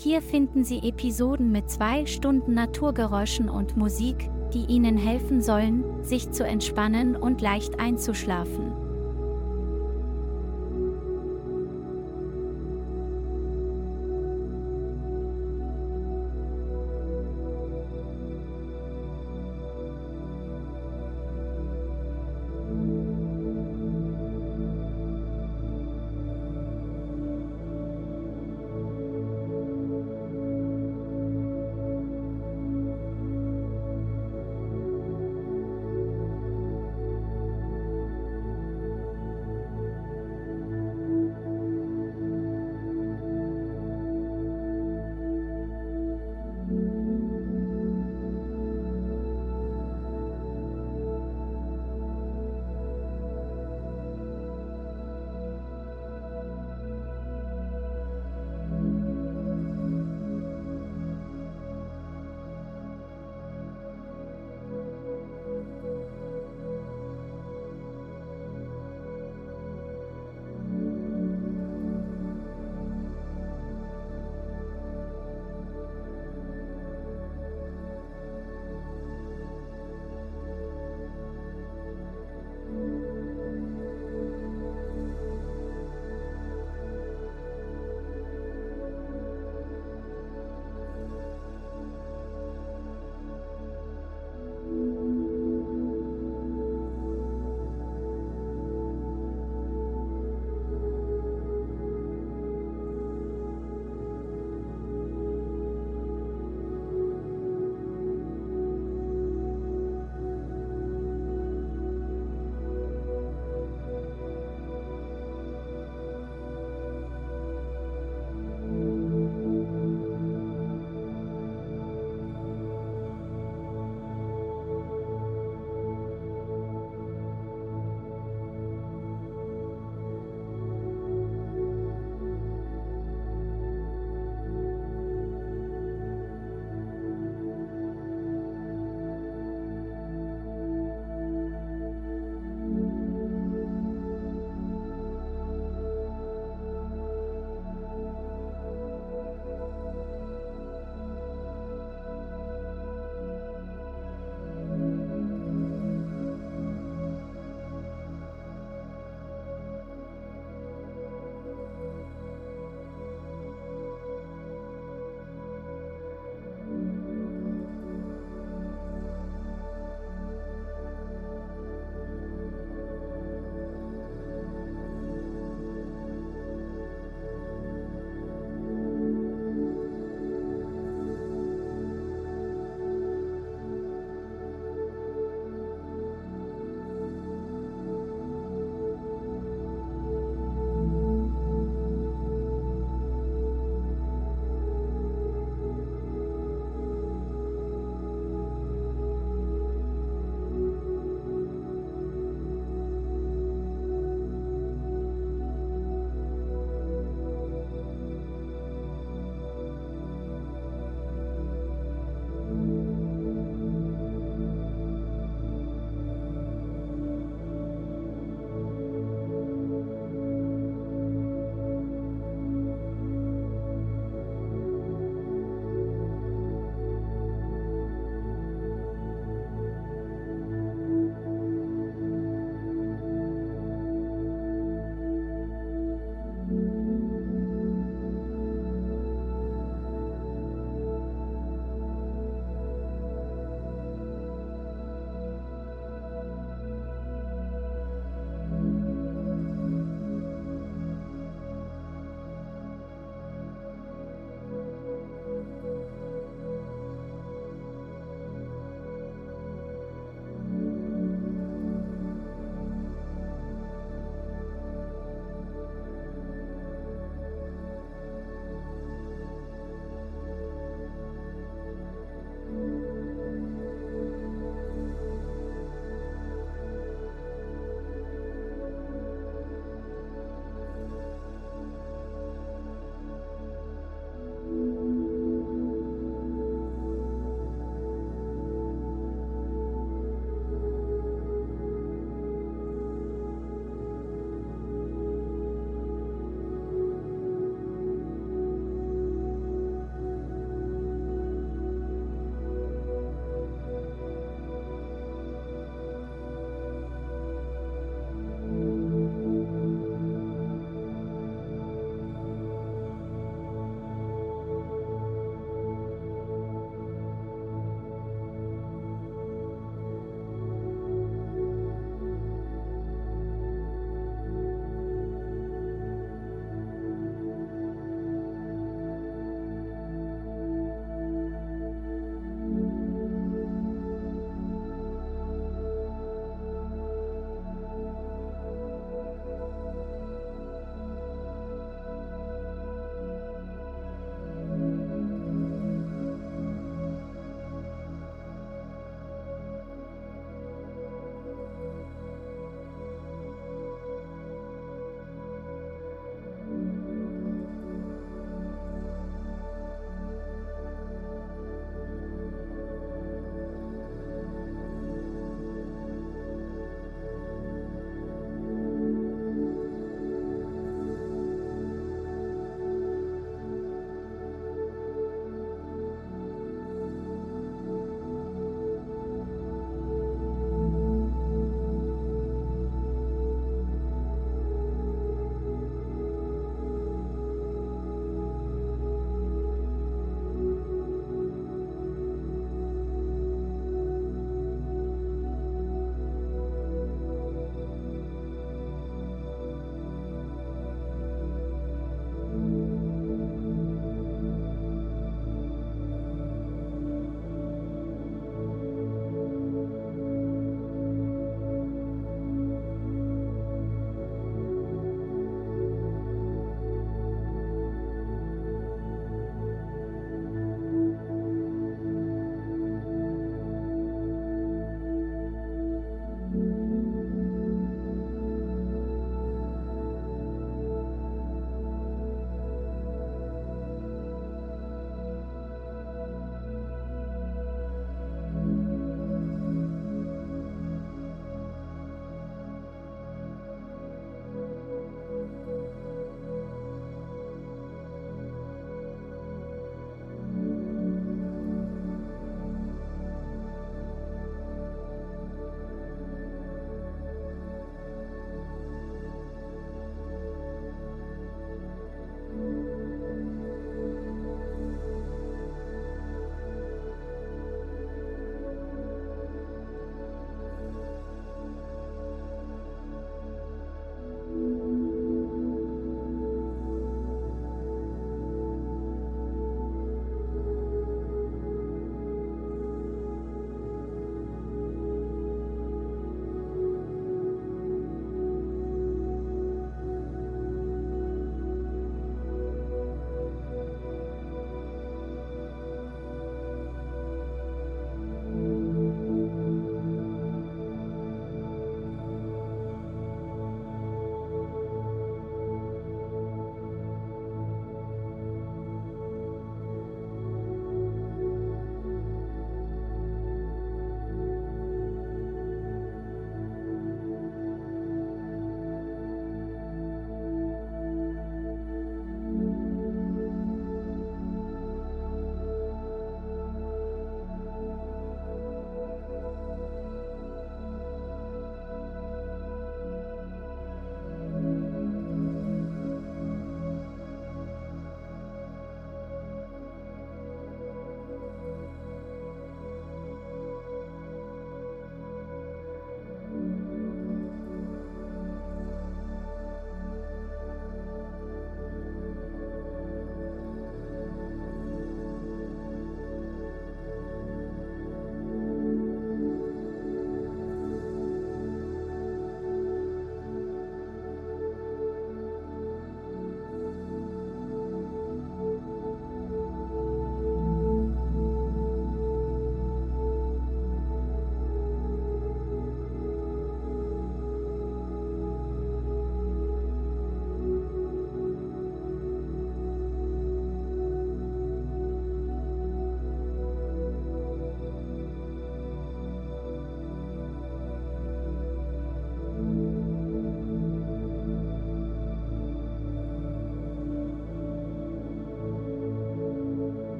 Hier finden Sie Episoden mit zwei Stunden Naturgeräuschen und Musik, die Ihnen helfen sollen, sich zu entspannen und leicht einzuschlafen.